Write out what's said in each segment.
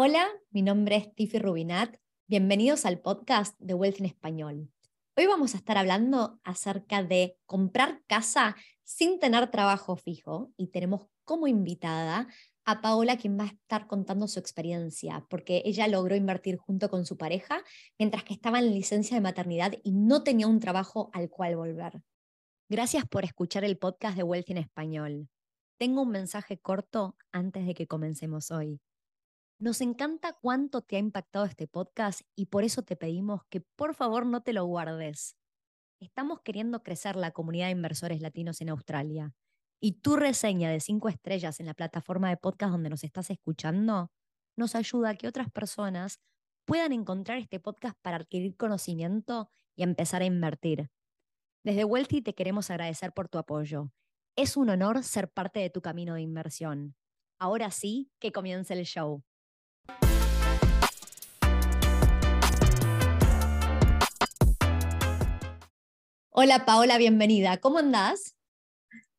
Hola, mi nombre es Tiffy Rubinat. Bienvenidos al podcast de Wealth en Español. Hoy vamos a estar hablando acerca de comprar casa sin tener trabajo fijo y tenemos como invitada a Paola quien va a estar contando su experiencia, porque ella logró invertir junto con su pareja mientras que estaba en licencia de maternidad y no tenía un trabajo al cual volver. Gracias por escuchar el podcast de Wealth en Español. Tengo un mensaje corto antes de que comencemos hoy. Nos encanta cuánto te ha impactado este podcast y por eso te pedimos que por favor no te lo guardes. Estamos queriendo crecer la comunidad de inversores latinos en Australia y tu reseña de cinco estrellas en la plataforma de podcast donde nos estás escuchando nos ayuda a que otras personas puedan encontrar este podcast para adquirir conocimiento y empezar a invertir. Desde Wealthy te queremos agradecer por tu apoyo. Es un honor ser parte de tu camino de inversión. Ahora sí, que comience el show. Hola Paola, bienvenida. ¿Cómo andás?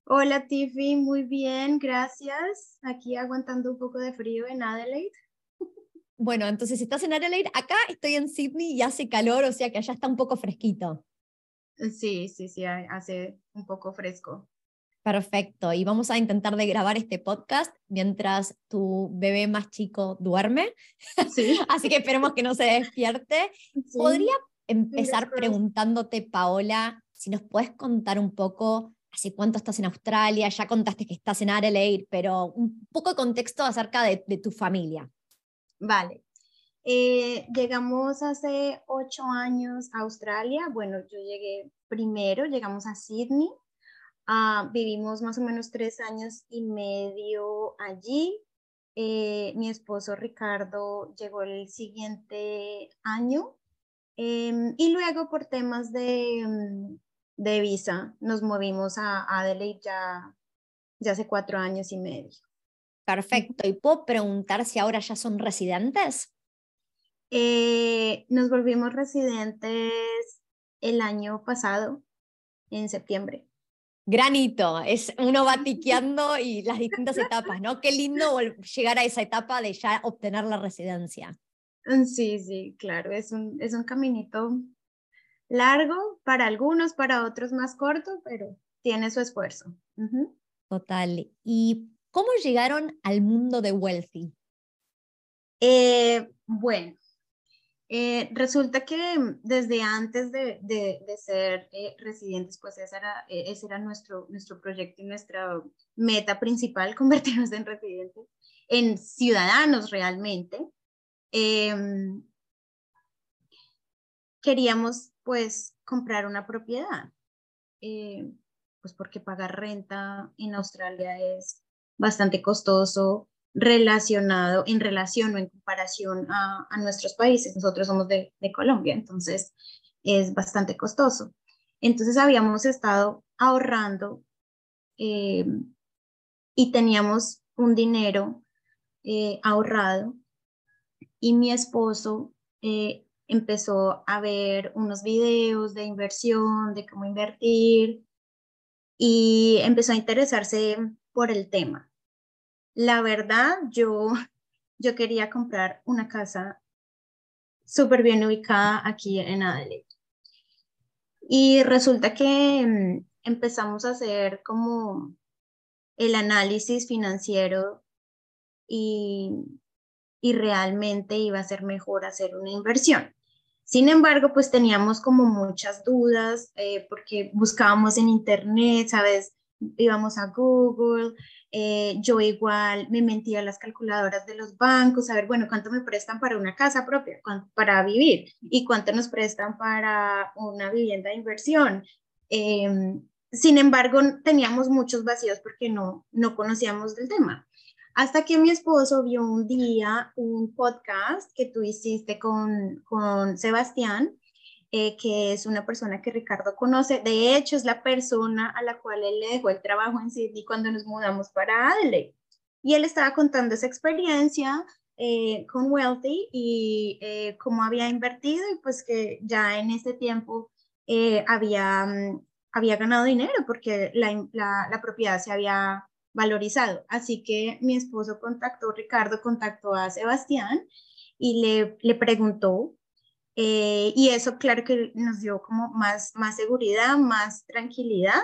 Hola Tiffy, muy bien, gracias. Aquí aguantando un poco de frío en Adelaide. Bueno, entonces estás en Adelaide, acá estoy en Sydney y hace calor, o sea que allá está un poco fresquito. Sí, sí, sí, hace un poco fresco. Perfecto, y vamos a intentar de grabar este podcast mientras tu bebé más chico duerme. Sí. Así que esperemos que no se despierte. ¿Podría empezar preguntándote, Paola, si nos puedes contar un poco hace cuánto estás en Australia, ya contaste que estás en Adelaide, pero un poco de contexto acerca de, tu familia. Vale. Eh, llegamos hace ocho años a Australia. Bueno, yo llegué primero, llegamos a Sydney. Ah, vivimos más o menos tres años y medio allí. Eh, mi esposo Ricardo llegó el siguiente año Em, y luego por temas de, mm, de, visa nos movimos a Adelaide ya, ya hace cuatro años y medio. Perfecto. ¿Y puedo preguntar si ahora ya son residentes? Eh, nos volvimos residentes el año pasado, en septiembre. Granito, es uno va tiqueando y las distintas etapas, ¿no? Qué lindo llegar a esa etapa de ya obtener la residencia. Mm, sí, sí, claro, es un, es un caminito largo para algunos, para otros más corto, pero tiene su esfuerzo. Total. ¿Y cómo llegaron al mundo de Wealthy? Eh, bueno, eh, resulta que desde antes de, de, ser eh, residentes, pues ese era, ese era nuestro, nuestro proyecto y nuestra meta principal, convertirnos en residentes, en ciudadanos realmente. Em, queríamos pues comprar una propiedad, eh, pues porque pagar renta en Australia es bastante costoso relacionado, en relación o en comparación a, nuestros países. Nosotros somos de, Colombia, entonces es bastante costoso. Entonces habíamos estado ahorrando em, y teníamos un dinero eh, ahorrado y mi esposo eh, empezó a ver unos videos de inversión, de cómo invertir y empezó a interesarse por el tema. La verdad, yo, yo quería comprar una casa súper bien ubicada aquí en Adelaide. Y resulta que mm, empezamos a hacer como el análisis financiero y y realmente iba a ser mejor hacer una inversión. Sin embargo, pues teníamos como muchas dudas eh, porque buscábamos en internet, ¿sabes? Íbamos a Google, eh, yo igual me mentía a las calculadoras de los bancos, a ver, bueno, cuánto me prestan para una casa propia, para vivir y cuánto nos prestan para una vivienda de inversión. Em, sin embargo, teníamos muchos vacíos porque no, no conocíamos del tema. Hasta que mi esposo vio un día un podcast que tú hiciste con, con Sebastián, eh, que es una persona que Ricardo conoce. De hecho, es la persona a la cual él le dejó el trabajo en Sydney cuando nos mudamos para Adelaide. Y él estaba contando esa experiencia eh, con Wealthy y eh, cómo había invertido y pues que ya en ese tiempo había, mm, había ganado dinero porque la, la, la propiedad se había valorizado. Así que mi esposo contactó, Ricardo contactó a Sebastián y le, le preguntó eh, y eso, claro que nos dio como más, más seguridad, más tranquilidad.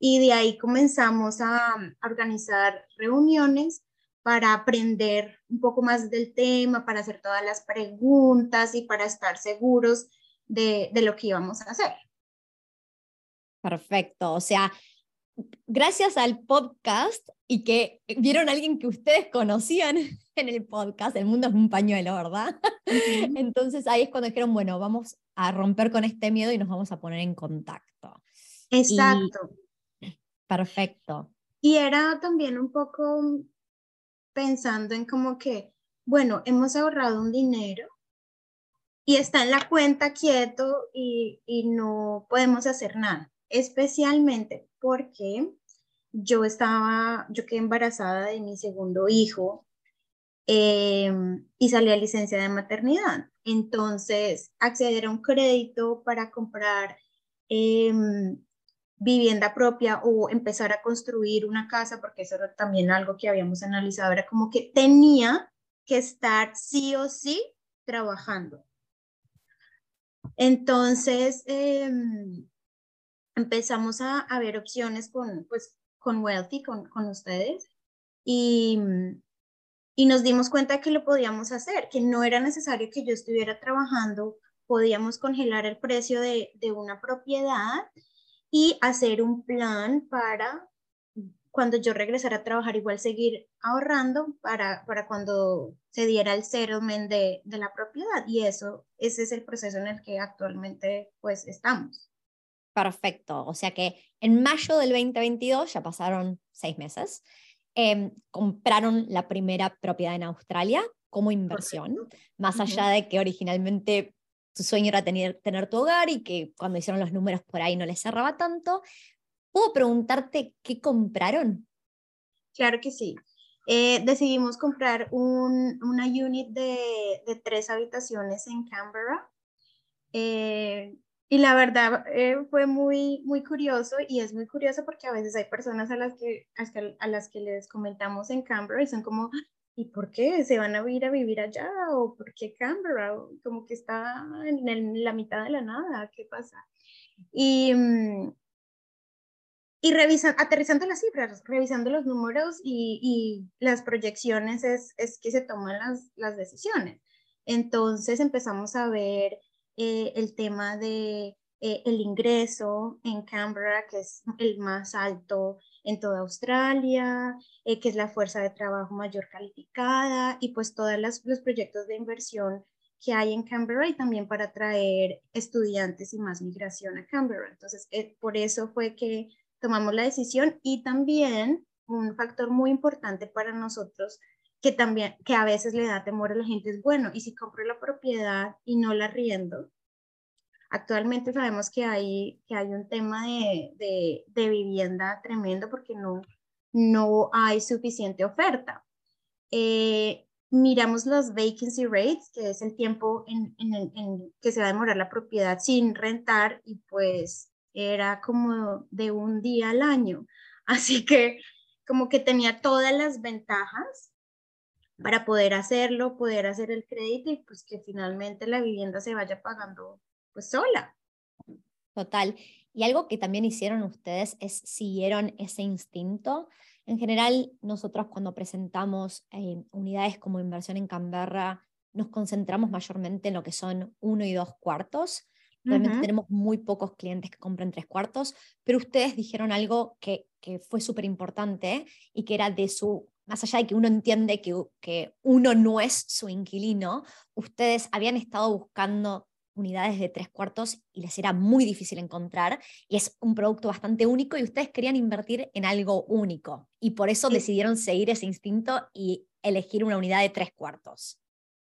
Y de ahí comenzamos a, organizar reuniones para aprender un poco más del tema, para hacer todas las preguntas y para estar seguros de, de lo que íbamos a hacer. Perfecto. O sea, gracias al podcast y que vieron a alguien que ustedes conocían en el podcast, el mundo es un pañuelo, ¿verdad? Entonces ahí es cuando dijeron, bueno, vamos a romper con este miedo y nos vamos a poner en contacto. Exacto. perfecto. Y era también un poco pensando en como que, bueno, hemos ahorrado un dinero y está en la cuenta quieto y, y no podemos hacer nada, especialmente porque yo estaba, yo quedé embarazada de mi segundo hijo em, y salí a licencia de maternidad. Entonces, acceder a un crédito para comprar em, vivienda propia o empezar a construir una casa, porque eso era también algo que habíamos analizado, era como que tenía que estar sí o sí trabajando. Entonces, em, empezamos a, a, ver opciones con, pues, con Wealthy, con, con ustedes, y, y nos dimos cuenta que lo podíamos hacer, que no era necesario que yo estuviera trabajando, podíamos congelar el precio de, de una propiedad y hacer un plan para cuando yo regresara a trabajar, igual seguir ahorrando para, para cuando se diera el settlement de, de la propiedad. Y eso, ese es el proceso en el que actualmente pues estamos. Perfecto. O sea que en mayo del 2022, ya pasaron seis meses, em, compraron la primera propiedad en Australia como inversión, más allá de que originalmente su sueño era tener, tener tu hogar y que cuando hicieron los números por ahí no les cerraba tanto. ¿Puedo preguntarte qué compraron? Claro que sí. Eh, decidimos comprar un, una unit de, de, tres habitaciones en Canberra. Eh, y la verdad eh, fue muy, muy curioso y es muy curioso porque a veces hay personas a las que, a las que les comentamos en Canberra y son como, ¿y por qué se van a ir a vivir allá? ¿O por qué Canberra? Como que está en, la mitad de la nada, ¿qué pasa? Y, mm, y revisan, aterrizando las cifras, revisando los números y, y las proyecciones es, es, que se toman las, las decisiones. Entonces empezamos a ver eh, el tema de eh, el ingreso en Canberra, que es el más alto en toda Australia, eh, que es la fuerza de trabajo mayor calificada y pues todos los proyectos de inversión que hay en Canberra y también para atraer estudiantes y más migración a Canberra. Entonces, por eso fue que tomamos la decisión y también un factor muy importante para nosotros que también, que a veces le da temor a la gente es, bueno, y si compro la propiedad y no la riendo, actualmente sabemos que hay, que hay un tema de, de, vivienda tremendo porque no, no hay suficiente oferta. Eh, miramos los vacancy rates, que es el tiempo en, en, en, que se va a demorar la propiedad sin rentar, y pues era como de un día al año. Así que como que tenía todas las ventajas para poder hacerlo, poder hacer el crédito y pues que finalmente la vivienda se vaya pagando pues sola. Total. Y algo que también hicieron ustedes es siguieron ese instinto. En general, nosotros cuando presentamos eh, unidades como inversión en Canberra, nos concentramos mayormente en lo que son uno y dos cuartos. Realmente tenemos muy pocos clientes que compren tres cuartos, pero ustedes dijeron algo que, que fue súper importante y que era de su más allá de que uno entiende que, que, uno no es su inquilino, ustedes habían estado buscando unidades de tres cuartos y les era muy difícil encontrar y es un producto bastante único y ustedes querían invertir en algo único y por eso decidieron seguir ese instinto y elegir una unidad de tres cuartos.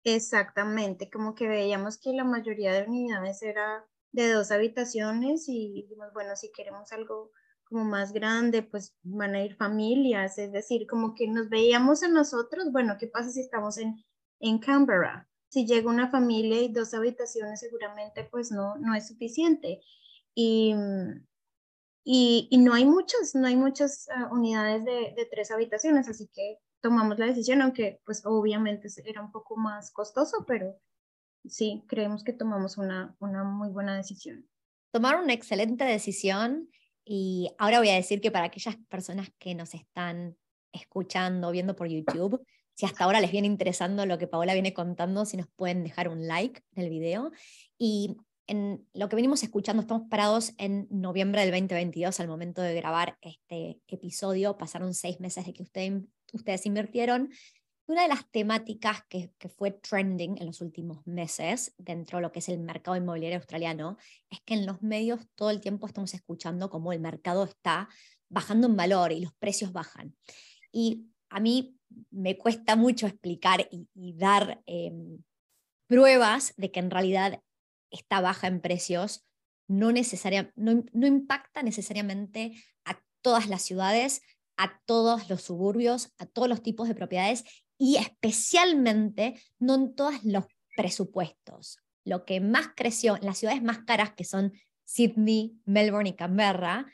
Exactamente, como que veíamos que la mayoría de unidades era de dos habitaciones y dijimos, bueno, si queremos algo como más grande, pues van a ir familias, es decir, como que nos veíamos a nosotros, bueno, ¿qué pasa si estamos en, en Canberra? Si llega una familia y dos habitaciones, seguramente pues no, no es suficiente. Y, y, y no hay muchas, no hay muchas ah, unidades de, de, tres habitaciones, así que tomamos la decisión, aunque pues obviamente era un poco más costoso, pero sí, creemos que tomamos una, una muy buena decisión. Tomaron una excelente decisión y ahora voy a decir que para aquellas personas que nos están escuchando, viendo por YouTube, si hasta ahora les viene interesando lo que Paola viene contando, si nos pueden dejar un like en el video. Y en lo que venimos escuchando, estamos parados en noviembre del 2022 al momento de grabar este episodio. Pasaron seis meses de que ustedes invirtieron. Una de las temáticas que, fue trending en los últimos meses dentro de lo que es el mercado inmobiliario australiano es que en los medios todo el tiempo estamos escuchando cómo el mercado está bajando en valor y los precios bajan. Y a mí me cuesta mucho explicar y, dar em, pruebas de que en realidad esta baja en precios no, no, no impacta necesariamente a todas las ciudades, a todos los suburbios, a todos los tipos de propiedades y especialmente no en todos los presupuestos. Lo que más creció en las ciudades más caras, que son Sydney, Melbourne y Canberra,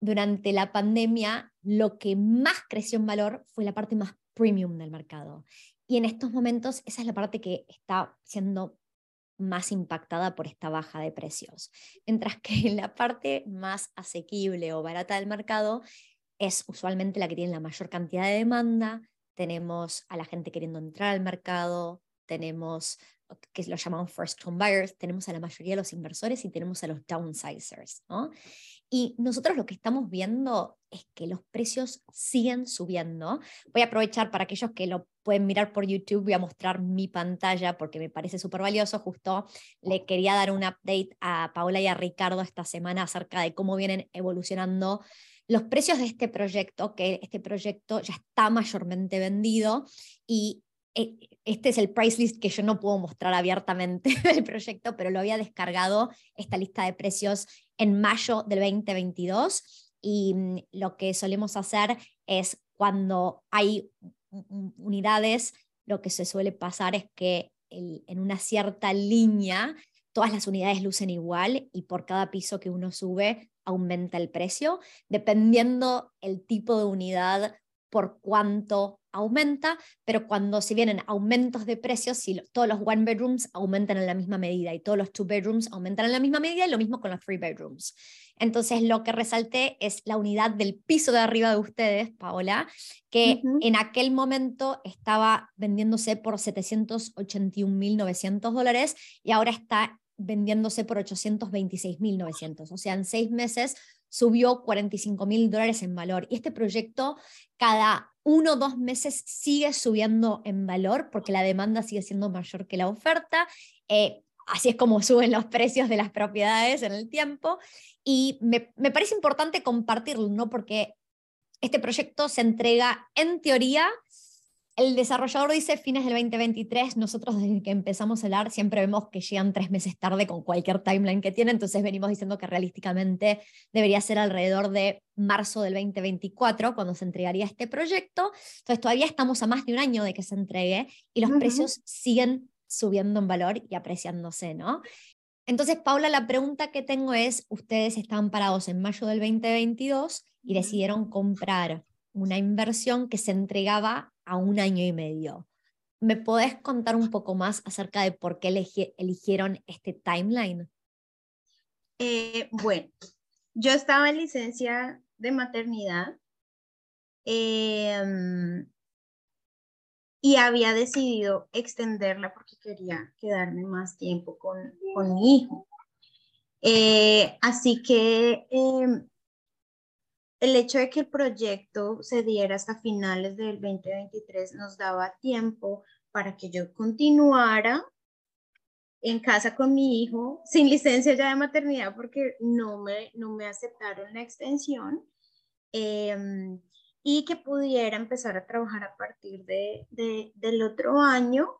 durante la pandemia lo que más creció en valor fue la parte más premium del mercado. Y en estos momentos esa es la parte que está siendo más impactada por esta baja de precios. Mientras que la parte más asequible o barata del mercado es usualmente la que tiene la mayor cantidad de demanda. Tenemos a la gente queriendo entrar al mercado, tenemos que lo llamamos first home buyers, tenemos a la mayoría de los inversores y tenemos a los downsizers. ¿no? Y nosotros lo que estamos viendo es que los precios siguen subiendo. Voy a aprovechar para aquellos que lo pueden mirar por YouTube, voy a mostrar mi pantalla porque me parece súper valioso. Justo le quería dar un update a Paola y a Ricardo esta semana acerca de cómo vienen evolucionando los precios de este proyecto, que este proyecto ya está mayormente vendido y eh, este es el price list que yo no puedo mostrar abiertamente del proyecto, pero lo había descargado esta lista de precios en mayo del 2022 y mm, lo que solemos hacer es cuando hay unidades, lo que se suele pasar es que en una cierta línea todas las unidades lucen igual y por cada piso que uno sube aumenta el precio, dependiendo el tipo de unidad por cuánto aumenta, pero cuando si vienen aumentos de precios, si todos los one bedrooms aumentan en la misma medida y todos los two bedrooms aumentan en la misma medida y lo mismo con los three bedrooms. Entonces lo que resalté es la unidad del piso de arriba de ustedes, Paola, que en aquel momento estaba vendiéndose por 781.900 dólares y ahora está vendiéndose por 826.900. O sea, en seis meses subió 45 mil dólares en valor. Y este proyecto cada uno o dos meses sigue subiendo en valor porque la demanda sigue siendo mayor que la oferta. Eh, así es como suben los precios de las propiedades en el tiempo. Y me, me parece importante compartirlo, ¿no? Porque este proyecto se entrega en teoría el desarrollador dice fines del 2023, nosotros desde que empezamos a hablar siempre vemos que llegan tres meses tarde con cualquier timeline que tiene, entonces venimos diciendo que realísticamente debería ser alrededor de marzo del 2024 cuando se entregaría este proyecto. Entonces todavía estamos a más de un año de que se entregue y los precios siguen subiendo en valor y apreciándose, ¿no? Entonces, Paula, la pregunta que tengo es, ustedes estaban parados en mayo del 2022 y decidieron comprar una inversión que se entregaba a un año y medio. ¿Me podés contar un poco más acerca de por qué eligieron este timeline? Eh, bueno, yo estaba en licencia de maternidad em, y había decidido extenderla porque quería quedarme más tiempo con, con mi hijo. Eh, así que em, el hecho de que el proyecto se diera hasta finales del 2023 nos daba tiempo para que yo continuara en casa con mi hijo sin licencia ya de maternidad porque no me, no me aceptaron la extensión em, y que pudiera empezar a trabajar a partir de, del otro año,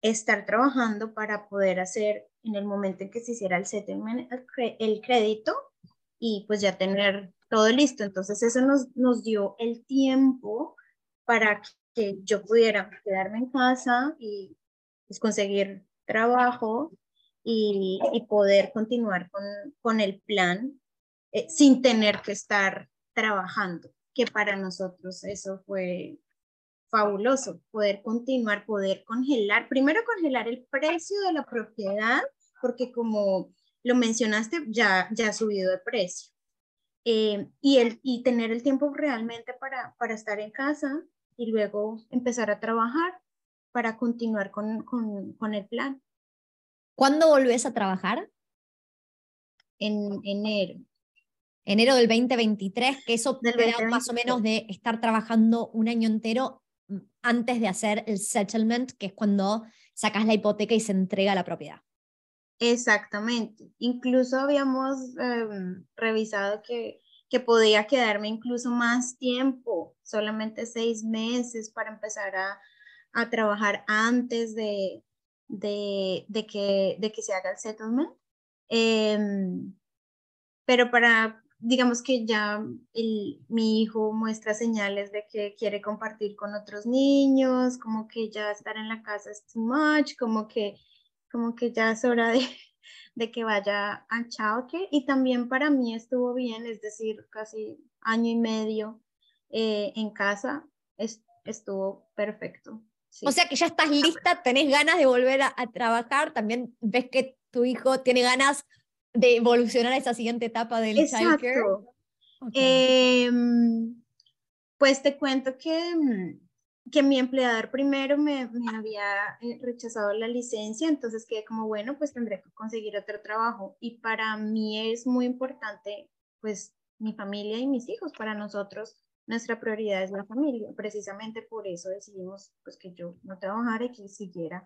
estar trabajando para poder hacer en el momento en que se hiciera el settlement, el crédito y pues ya tener todo listo. Entonces eso nos, nos dio el tiempo para que yo pudiera quedarme en casa y pues, conseguir trabajo y, y, poder continuar con, con el plan eh, sin tener que estar trabajando, que para nosotros eso fue fabuloso, poder continuar, poder congelar, primero congelar el precio de la propiedad, porque como lo mencionaste, ya, ya ha subido de precio. Eh, y, el, y tener el tiempo realmente para, para estar en casa y luego empezar a trabajar para continuar con, con, con el plan. ¿Cuándo volvés a trabajar? En enero. Enero del 2023, que eso te da más o menos de estar trabajando un año entero mm, antes de hacer el settlement, que es cuando sacas la hipoteca y se entrega la propiedad. Exactamente. Incluso habíamos em, revisado que, que podía quedarme incluso más tiempo, solamente seis meses para empezar a, a trabajar antes de, de, de, que, de que se haga el settlement. Em, pero para, digamos que ya el, mi hijo muestra señales de que quiere compartir con otros niños, como que ya estar en la casa es too much, como que como que ya es hora de, de que vaya a childcare y también para mí estuvo bien, es decir, casi año y medio eh, en casa, estuvo perfecto. O sea que ya estás lista, tenés ganas de volver a, trabajar, también ves que tu hijo tiene ganas de evolucionar a esa siguiente etapa del childcare. Em, pues te cuento que mm, que mi empleador primero me, me, había eh, rechazado la licencia, entonces quedé como, bueno, pues tendré que conseguir otro trabajo. Y para mí es muy importante, pues, mi familia y mis hijos. Para nosotros, nuestra prioridad es la familia. Precisamente por eso decidimos, pues, que yo no trabajara y que siguiera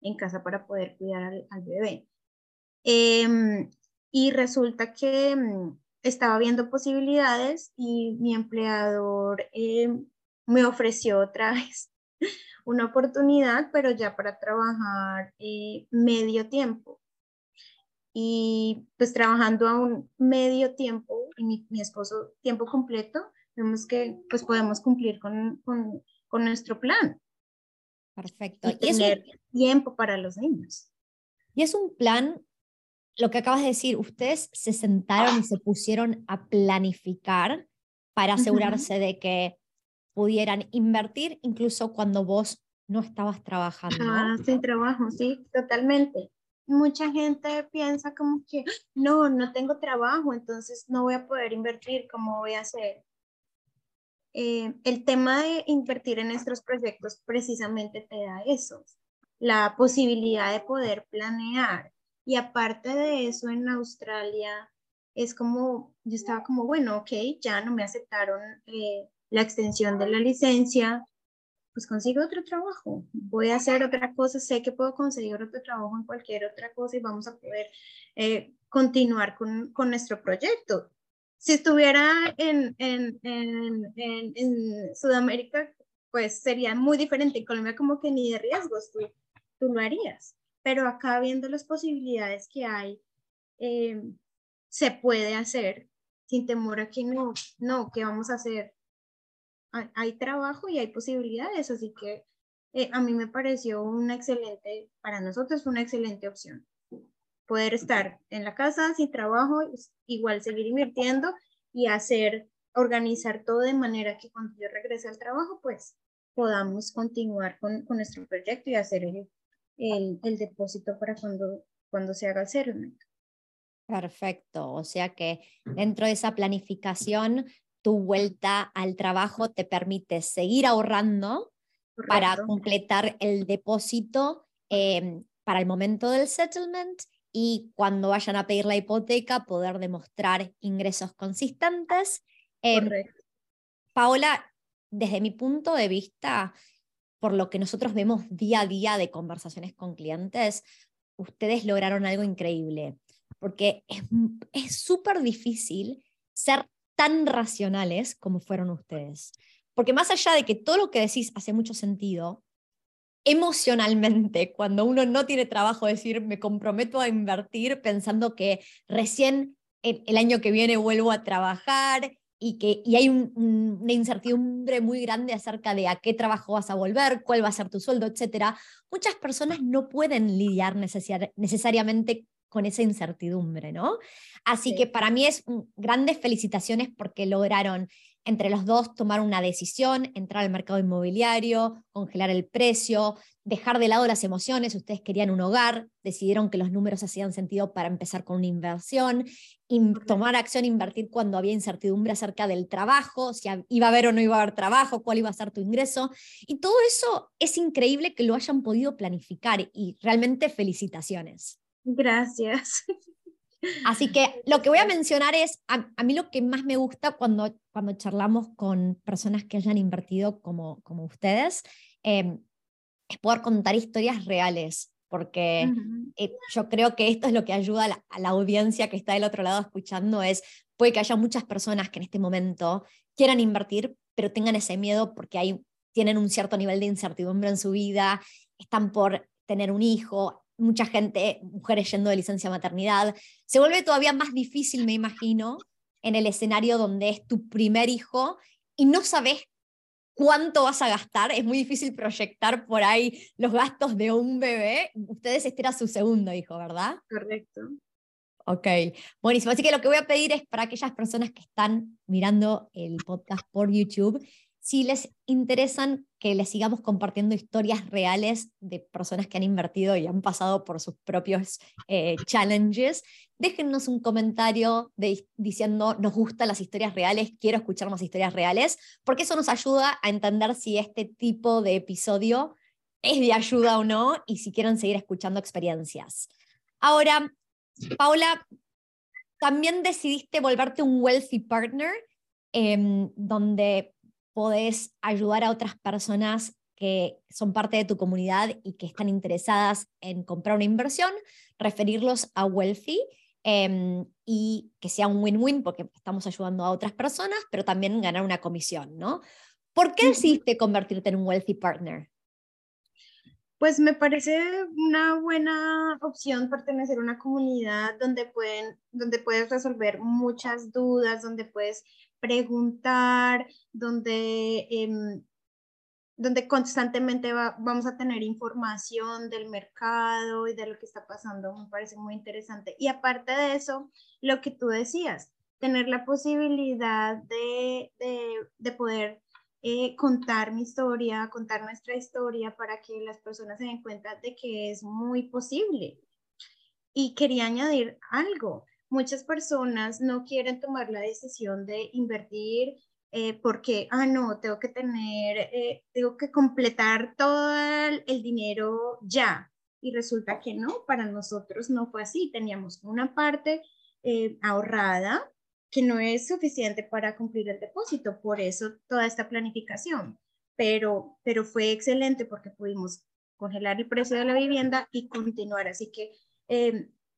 en casa para poder cuidar al, al bebé. Eh, y resulta que mm, estaba viendo posibilidades y mi empleador... Eh, me ofreció otra vez una oportunidad, pero ya para trabajar eh, medio tiempo. Y pues trabajando a un medio tiempo y mi, mi esposo tiempo completo, vemos que pues podemos cumplir con, con, con nuestro plan. Perfecto. Y, tener tiempo para los niños. Y es un plan, lo que acabas de decir, ustedes se sentaron y se pusieron a planificar para asegurarse de que pudieran invertir incluso cuando vos no estabas trabajando. Ah, sin trabajo, sí, totalmente. Mucha gente piensa como que no, no tengo trabajo, entonces no voy a poder invertir, ¿cómo voy a hacer? Eh, el tema de invertir en nuestros proyectos precisamente te da eso, la posibilidad de poder planear. Y aparte de eso, en Australia es como, yo estaba como, bueno, ok, ya no me aceptaron eh, la extensión de la licencia, pues consigo otro trabajo, voy a hacer otra cosa, sé que puedo conseguir otro trabajo en cualquier otra cosa y vamos a poder eh, continuar con, con, nuestro proyecto. Si estuviera en, en, en, en, Sudamérica, pues sería muy diferente. En Colombia como que ni de riesgos tú, tú lo harías. Pero acá viendo las posibilidades que hay, eh, se puede hacer sin temor a que no, no, ¿qué vamos a hacer? Hay trabajo y hay posibilidades, así que eh, a mí me pareció una excelente, para nosotros una excelente opción. Poder estar en la casa sin trabajo, igual seguir invirtiendo y hacer, organizar todo de manera que cuando yo regrese al trabajo, pues podamos continuar con, con nuestro proyecto y hacer el, el, el, depósito para cuando, cuando se haga el settlement. Perfecto, o sea que dentro de esa planificación tu vuelta al trabajo te permite seguir ahorrando para completar el depósito em, para el momento del settlement y cuando vayan a pedir la hipoteca poder demostrar ingresos consistentes. Em, Paola, desde mi punto de vista, por lo que nosotros vemos día a día de conversaciones con clientes, ustedes lograron algo increíble, porque es súper difícil ser tan racionales como fueron ustedes. Porque más allá de que todo lo que decís hace mucho sentido, emocionalmente, cuando uno no tiene trabajo, decir, me comprometo a invertir pensando que recién el, año que viene vuelvo a trabajar y que y hay una incertidumbre muy grande acerca de a qué trabajo vas a volver, cuál va a ser tu sueldo, etc. Muchas personas no pueden lidiar necesariamente con esa incertidumbre, ¿no? Así que para mí es grandes felicitaciones porque lograron entre los dos tomar una decisión, entrar al mercado inmobiliario, congelar el precio, dejar de lado las emociones, ustedes querían un hogar, decidieron que los números hacían sentido para empezar con una inversión, tomar acción, invertir cuando había incertidumbre acerca del trabajo, si iba a haber o no iba a haber trabajo, cuál iba a ser tu ingreso. Y todo eso es increíble que lo hayan podido planificar y realmente felicitaciones. Gracias. Así que lo que voy a mencionar es, a, mí lo que más me gusta cuando, cuando charlamos con personas que hayan invertido como, como ustedes, em, es poder contar historias reales, porque eh, yo creo que esto es lo que ayuda a la, audiencia que está del otro lado escuchando, es, puede que haya muchas personas que en este momento quieran invertir, pero tengan ese miedo porque hay, tienen un cierto nivel de incertidumbre en su vida, están por tener un hijo, mucha gente, mujeres yendo de licencia maternidad. Se vuelve todavía más difícil, me imagino, en el escenario donde es tu primer hijo y no sabes cuánto vas a gastar. Es muy difícil proyectar por ahí los gastos de un bebé. Ustedes este era su segundo hijo, ¿verdad? Correcto. Ok, buenísimo. Así que lo que voy a pedir es para aquellas personas que están mirando el podcast por YouTube, si les interesan que les sigamos compartiendo historias reales de personas que han invertido y han pasado por sus propios eh, challenges, déjennos un comentario diciendo nos gustan las historias reales, quiero escuchar más historias reales, porque eso nos ayuda a entender si este tipo de episodio es de ayuda o no y si quieren seguir escuchando experiencias. Ahora, Paula, también decidiste volverte un wealthy partner, em, donde podés ayudar a otras personas que son parte de tu comunidad y que están interesadas en comprar una inversión, referirlos a Wealthy em, y que sea un win-win porque estamos ayudando a otras personas, pero también ganar una comisión, ¿no? ¿Por qué decidiste convertirte en un Wealthy Partner? Pues me parece una buena opción pertenecer a una comunidad donde, pueden, donde puedes resolver muchas dudas, donde puedes preguntar, donde, donde constantemente vamos a tener información del mercado y de lo que está pasando. Me parece muy interesante. Y aparte de eso, lo que tú decías, tener la posibilidad de, de, poder eh, contar mi historia, contar nuestra historia para que las personas se den cuenta de que es muy posible. Y quería añadir algo muchas personas no quieren tomar la decisión de invertir eh, porque, ah, no, tengo que tener, eh, tengo que completar todo el, dinero ya. Y resulta que no, para nosotros no fue así. Teníamos una parte eh, ahorrada que no es suficiente para cumplir el depósito, por eso toda esta planificación. Pero, pero fue excelente porque pudimos congelar el precio de la vivienda y continuar. Así que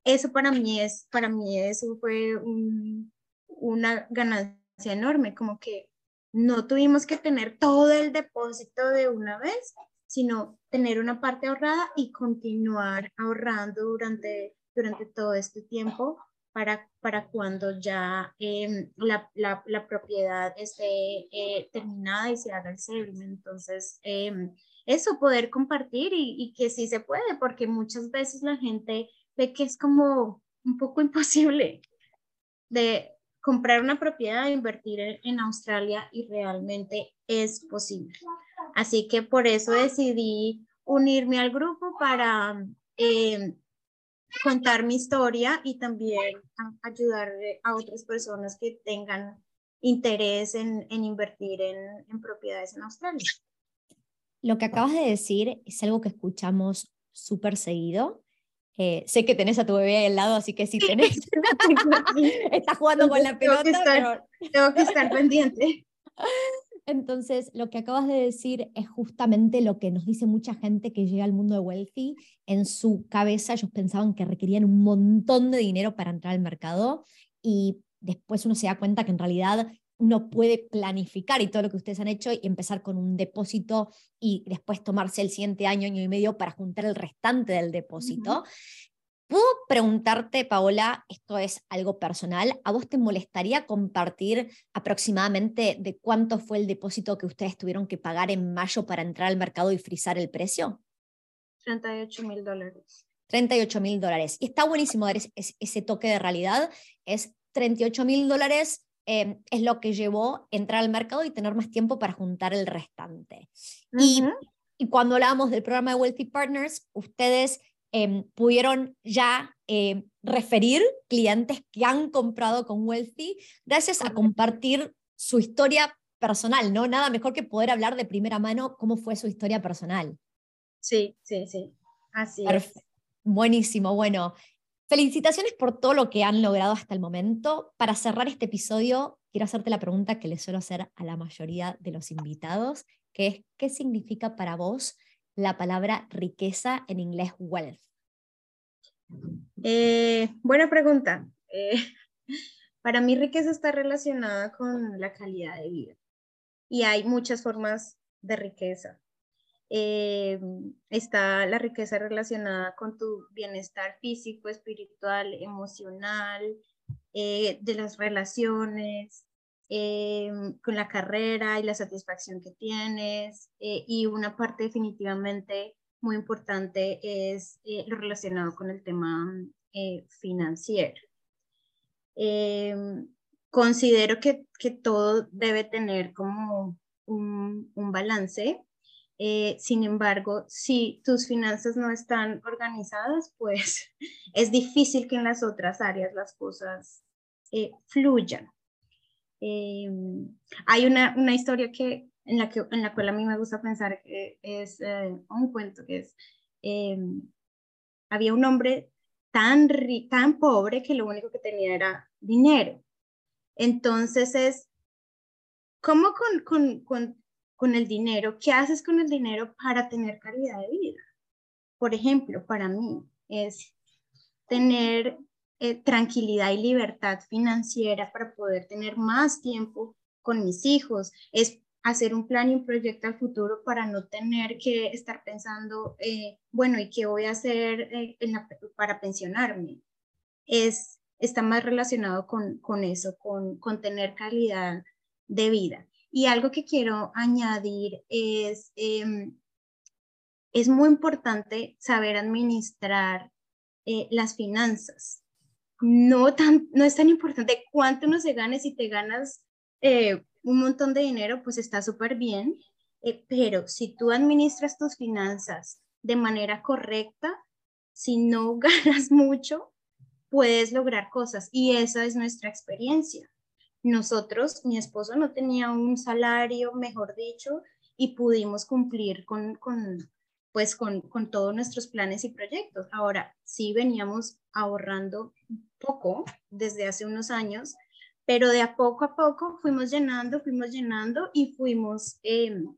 eso para mí es, para mí eso fue una ganancia enorme, como que no tuvimos que tener todo el depósito de una vez, sino tener una parte ahorrada y continuar ahorrando durante, durante todo este tiempo para, para cuando ya em, la, la, la, propiedad esté eh, terminada y se haga el settlement. Entonces, em, eso, poder compartir y, y, que sí se puede, porque muchas veces la gente ve que es como un poco imposible de comprar una propiedad e invertir en, Australia y realmente es posible. Así que por eso decidí unirme al grupo para eh, contar mi historia y también ayudar a otras personas que tengan interés en, invertir en, en, propiedades en Australia. Lo que acabas de decir es algo que escuchamos súper seguido eh, sé que tenés a tu bebé al lado, así que si tenés, estás jugando con la pelota. Tengo que estar, pendiente. Entonces, lo que acabas de decir es justamente lo que nos dice mucha gente que llega al mundo de Wealthy. En su cabeza ellos pensaban que requerían un montón de dinero para entrar al mercado y después uno se da cuenta que en realidad uno puede planificar y todo lo que ustedes han hecho y empezar con un depósito y después tomarse el siguiente año, año y medio para juntar el restante del depósito. ¿Puedo preguntarte, Paola, esto es algo personal, ¿a vos te molestaría compartir aproximadamente de cuánto fue el depósito que ustedes tuvieron que pagar en mayo para entrar al mercado y frizar el precio? 38 mil dólares. 38 mil dólares. Y está buenísimo dar ese, toque de realidad. Es 38 mil dólares em, es lo que llevó entrar al mercado y tener más tiempo para juntar el restante. y, y, cuando hablábamos del programa de Wealthy Partners, ustedes em, pudieron ya em, referir clientes que han comprado con Wealthy gracias a compartir su historia personal, ¿no? Nada mejor que poder hablar de primera mano cómo fue su historia personal. Sí, sí, sí. Así es. Buenísimo. Bueno, felicitaciones por todo lo que han logrado hasta el momento. Para cerrar este episodio, quiero hacerte la pregunta que le suelo hacer a la mayoría de los invitados, que es, ¿qué significa para vos la palabra riqueza en inglés wealth? Eh, buena pregunta. Eh, para mí riqueza está relacionada con la calidad de vida y hay muchas formas de riqueza. Eh, está la riqueza relacionada con tu bienestar físico, espiritual, emocional, eh, de las relaciones, eh, con la carrera y la satisfacción que tienes. y una parte definitivamente muy importante es lo relacionado con el tema financiero. considero que, que, todo debe tener como un, un balance eh, sin embargo, si tus finanzas no están organizadas, pues es difícil que en las otras áreas las cosas eh, fluyan. Eh, hay una, una, historia que, en, la que, en la cual a mí me gusta pensar que es un cuento que es, había un hombre tan, tan pobre que lo único que tenía era dinero. Entonces es, ¿cómo con, con el dinero, ¿qué haces con el dinero para tener calidad de vida? Por ejemplo, para mí es tener eh, tranquilidad y libertad financiera para poder tener más tiempo con mis hijos, es hacer un plan y un proyecto al futuro para no tener que estar pensando, eh, bueno, ¿y qué voy a hacer eh, para pensionarme? Es, está más relacionado con, con eso, con, con tener calidad de vida. Y algo que quiero añadir es, em, es muy importante saber administrar eh, las finanzas. No, tan, no es tan importante cuánto no se gane, si te ganas eh, un montón de dinero, pues está súper bien, eh, pero si tú administras tus finanzas de manera correcta, si no ganas mucho, puedes lograr cosas y esa es nuestra experiencia. Nosotros, mi esposo no tenía un salario, mejor dicho, y pudimos cumplir con, con pues con, con, todos nuestros planes y proyectos. Ahora, sí veníamos ahorrando poco desde hace unos años, pero de a poco a poco fuimos llenando, fuimos llenando y fuimos em,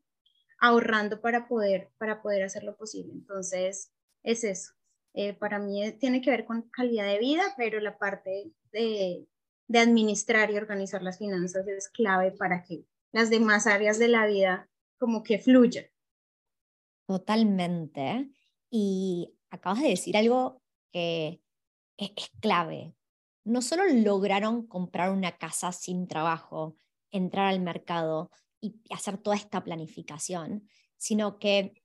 ahorrando para poder, para poder hacerlo posible. Entonces, es eso. Eh, para mí tiene que ver con calidad de vida, pero la parte de, de administrar y organizar las finanzas es clave para que las demás áreas de la vida como que fluyan. Totalmente. Y acabas de decir algo que es, clave. No solo lograron comprar una casa sin trabajo, entrar al mercado y hacer toda esta planificación, sino que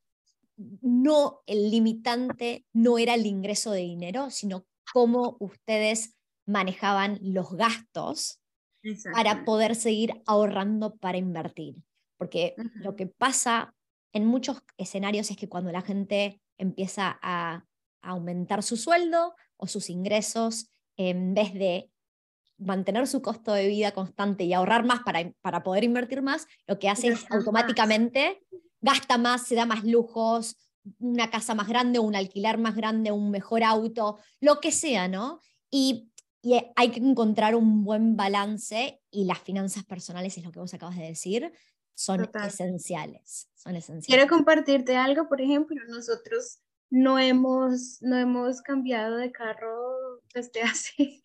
no el limitante no era el ingreso de dinero, sino cómo ustedes manejaban los gastos para poder seguir ahorrando para invertir. Porque lo que pasa en muchos escenarios es que cuando la gente empieza a, aumentar su sueldo o sus ingresos, en vez de mantener su costo de vida constante y ahorrar más para, para poder invertir más, lo que hace es automáticamente gasta más, se da más lujos, una casa más grande, un alquiler más grande, un mejor auto, lo que sea, ¿no? Y y hay que encontrar un buen balance y las finanzas personales, es lo que vos acabas de decir, son esenciales, son esenciales. Quiero compartirte algo, por ejemplo, nosotros no hemos, no hemos cambiado de carro desde hace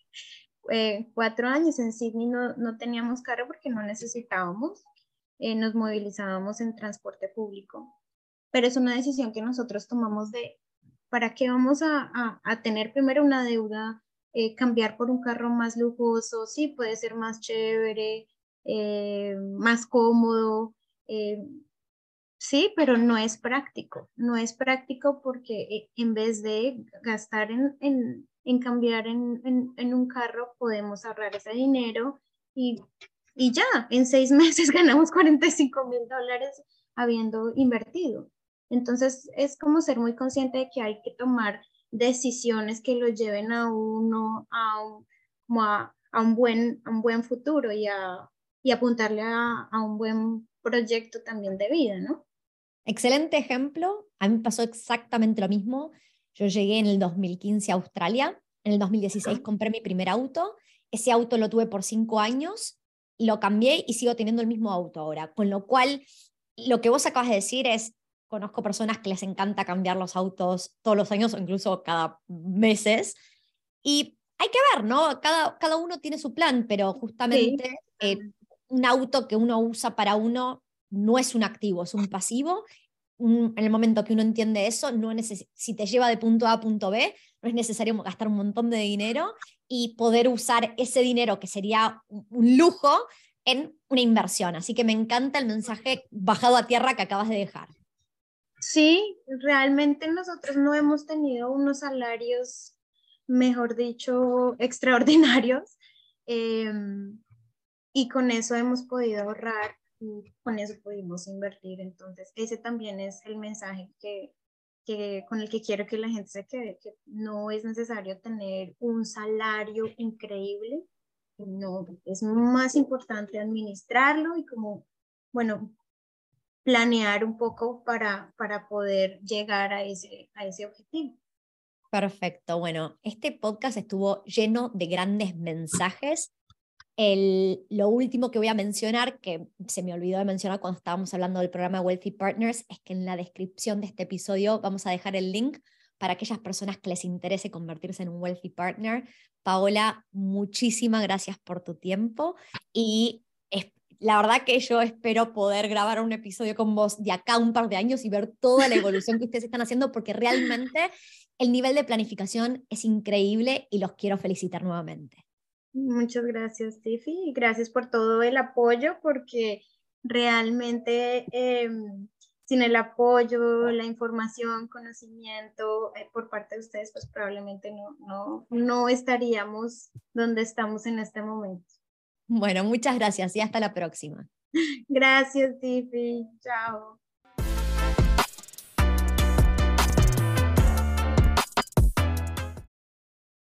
eh, cuatro años. En Sydney no, no, teníamos carro porque no necesitábamos, eh, nos movilizábamos en transporte público, pero es una decisión que nosotros tomamos de, ¿para qué vamos a, a, a tener primero una deuda? Eh, cambiar por un carro más lujoso, sí, puede ser más chévere, eh, más cómodo, eh, Sí, pero no es práctico. No es práctico porque eh, en vez de gastar en, en, en cambiar en, en, un carro, podemos ahorrar ese dinero y, y ya, en seis meses ganamos 45 mil dólares habiendo invertido. Entonces, es como ser muy consciente de que hay que tomar decisiones que lo lleven a uno a un, a, a un, buen, a un buen futuro y, a, y apuntarle a, a un buen proyecto también de vida, ¿no? Excelente ejemplo. A mí me pasó exactamente lo mismo. Yo llegué en el 2015 a Australia. En el 2016 compré mi primer auto. Ese auto lo tuve por cinco años, lo cambié y sigo teniendo el mismo auto ahora. Con lo cual, lo que vos acabas de decir es, conozco personas que les encanta cambiar los autos todos los años o incluso cada meses. Y hay que ver, ¿no? Cada, cada uno tiene su plan, pero justamente eh, un auto que uno usa para uno no es un activo, es un pasivo. en el momento que uno entiende eso, no si te lleva de punto A a punto B, no es necesario gastar un montón de dinero y poder usar ese dinero, que sería un lujo, en una inversión. Así que me encanta el mensaje bajado a tierra que acabas de dejar. Sí, realmente nosotros no hemos tenido unos salarios, mejor dicho, extraordinarios. Em, y con eso hemos podido ahorrar y con eso pudimos invertir. Entonces, ese también es el mensaje que, que, con el que quiero que la gente se quede, que no es necesario tener un salario increíble, no, es más importante administrarlo y como, bueno, planear un poco para, para poder llegar a ese, a ese objetivo. Perfecto. Bueno, este podcast estuvo lleno de grandes mensajes el, lo último que voy a mencionar, que se me olvidó de mencionar cuando estábamos hablando del programa Wealthy Partners, es que en la descripción de este episodio vamos a dejar el link para aquellas personas que les interese convertirse en un Wealthy Partner. Paola, muchísimas gracias por tu tiempo y la verdad que yo espero poder grabar un episodio con vos de acá un par de años y ver toda la evolución que ustedes están haciendo porque realmente el nivel de planificación es increíble y los quiero felicitar nuevamente. Muchas gracias, Tiffy, y gracias por todo el apoyo, porque realmente em, sin el apoyo, la información, conocimiento eh, por parte de ustedes, pues probablemente no, no, no estaríamos donde estamos en este momento. Bueno, muchas gracias y hasta la próxima. Gracias, Tiffy. Chao.